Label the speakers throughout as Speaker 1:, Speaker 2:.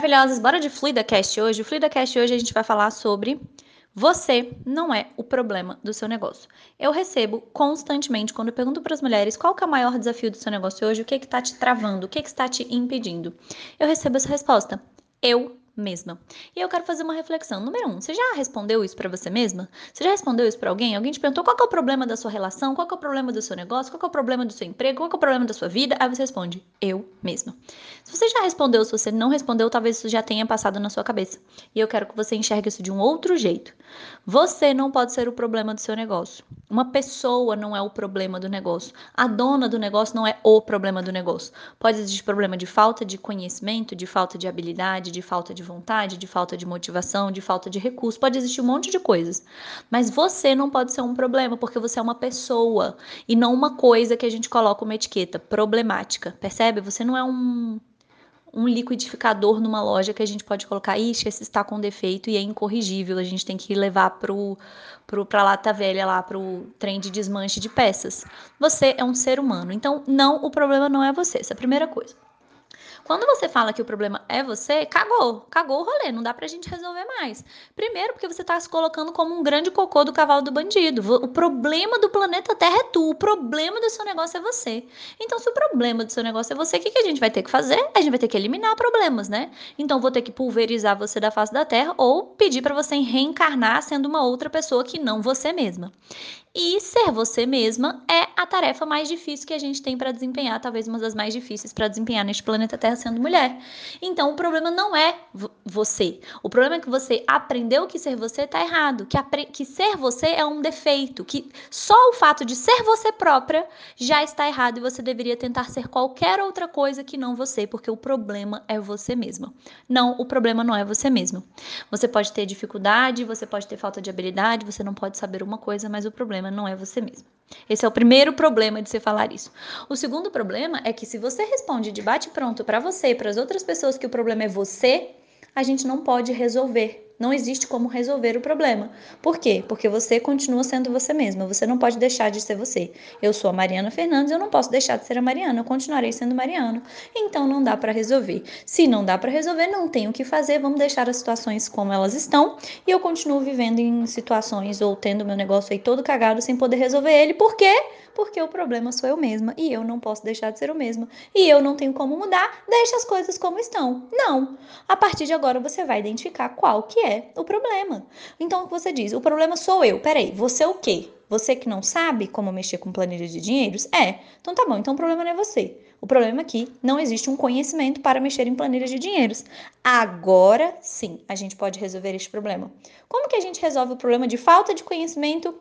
Speaker 1: Maravilhosas, bora de FluidaCast hoje. O FluidaCast hoje a gente vai falar sobre você não é o problema do seu negócio. Eu recebo constantemente, quando eu pergunto para as mulheres qual é o maior desafio do seu negócio hoje, o que está te travando, o que, que está te impedindo, eu recebo essa resposta. Eu mesma. E eu quero fazer uma reflexão. Número um, você já respondeu isso para você mesma? Você já respondeu isso para alguém? Alguém te perguntou qual é o problema da sua relação, qual é o problema do seu negócio, qual é o problema do seu emprego, qual é o problema da sua vida? Aí você responde, eu mesma. Se você já respondeu, se você não respondeu, talvez isso já tenha passado na sua cabeça. E eu quero que você enxergue isso de um outro jeito. Você não pode ser o problema do seu negócio. Uma pessoa não é o problema do negócio. A dona do negócio não é o problema do negócio. Pode existir problema de falta de conhecimento, de falta de habilidade, de falta de vontade, de falta de motivação, de falta de recurso, pode existir um monte de coisas. Mas você não pode ser um problema, porque você é uma pessoa e não uma coisa que a gente coloca uma etiqueta problemática. Percebe? Você não é um um liquidificador numa loja que a gente pode colocar, ixi, esse está com defeito e é incorrigível, a gente tem que levar pro, pro, pra lata velha lá, pro trem de desmanche de peças. Você é um ser humano, então não, o problema não é você, essa é a primeira coisa. Quando você fala que o problema é você, cagou, cagou o rolê, não dá pra gente resolver mais. Primeiro, porque você tá se colocando como um grande cocô do cavalo do bandido. O problema do planeta Terra é tu, o problema do seu negócio é você. Então, se o problema do seu negócio é você, o que, que a gente vai ter que fazer? A gente vai ter que eliminar problemas, né? Então, vou ter que pulverizar você da face da Terra ou pedir para você reencarnar sendo uma outra pessoa que não você mesma. E ser você mesma é a tarefa mais difícil que a gente tem para desempenhar, talvez uma das mais difíceis para desempenhar neste planeta Terra sendo mulher. Então, o problema não é você. O problema é que você aprendeu que ser você está errado, que, que ser você é um defeito, que só o fato de ser você própria já está errado e você deveria tentar ser qualquer outra coisa que não você, porque o problema é você mesma. Não, o problema não é você mesmo. Você pode ter dificuldade, você pode ter falta de habilidade, você não pode saber uma coisa, mas o problema não é você mesmo. Esse é o primeiro problema de você falar isso. O segundo problema é que se você responde de bate pronto para você e para as outras pessoas que o problema é você, a gente não pode resolver não existe como resolver o problema. Por quê? Porque você continua sendo você mesma. Você não pode deixar de ser você. Eu sou a Mariana Fernandes, eu não posso deixar de ser a Mariana. Eu continuarei sendo Mariana. Então não dá para resolver. Se não dá para resolver, não tem o que fazer. Vamos deixar as situações como elas estão e eu continuo vivendo em situações ou tendo meu negócio aí todo cagado sem poder resolver ele. Por quê? Porque o problema sou eu mesma e eu não posso deixar de ser eu mesma. E eu não tenho como mudar. Deixa as coisas como estão. Não. A partir de agora você vai identificar qual que é é o problema. Então, o que você diz? O problema sou eu. Peraí, você é o quê? Você que não sabe como mexer com planilha de dinheiros? É. Então tá bom, então o problema não é você. O problema é que não existe um conhecimento para mexer em planilha de dinheiros. Agora sim, a gente pode resolver este problema. Como que a gente resolve o problema de falta de conhecimento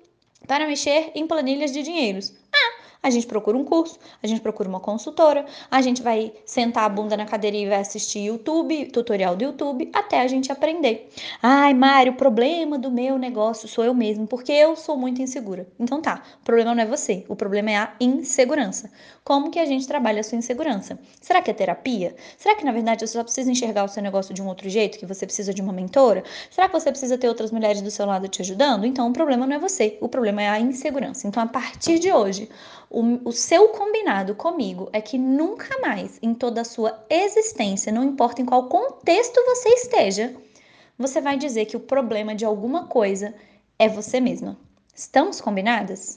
Speaker 1: para mexer em planilhas de dinheiros? Ah, a gente procura um curso, a gente procura uma consultora, a gente vai sentar a bunda na cadeira e vai assistir YouTube, tutorial do YouTube, até a gente aprender. Ai, Mário, o problema do meu negócio sou eu mesmo, porque eu sou muito insegura. Então tá, o problema não é você, o problema é a insegurança. Como que a gente trabalha a sua insegurança? Será que é terapia? Será que na verdade você só precisa enxergar o seu negócio de um outro jeito, que você precisa de uma mentora? Será que você precisa ter outras mulheres do seu lado te ajudando? Então o problema não é você, o problema é a insegurança. Então a partir de hoje, o, o seu combinado comigo é que nunca mais, em toda a sua existência, não importa em qual contexto você esteja, você vai dizer que o problema de alguma coisa é você mesma. Estamos combinadas?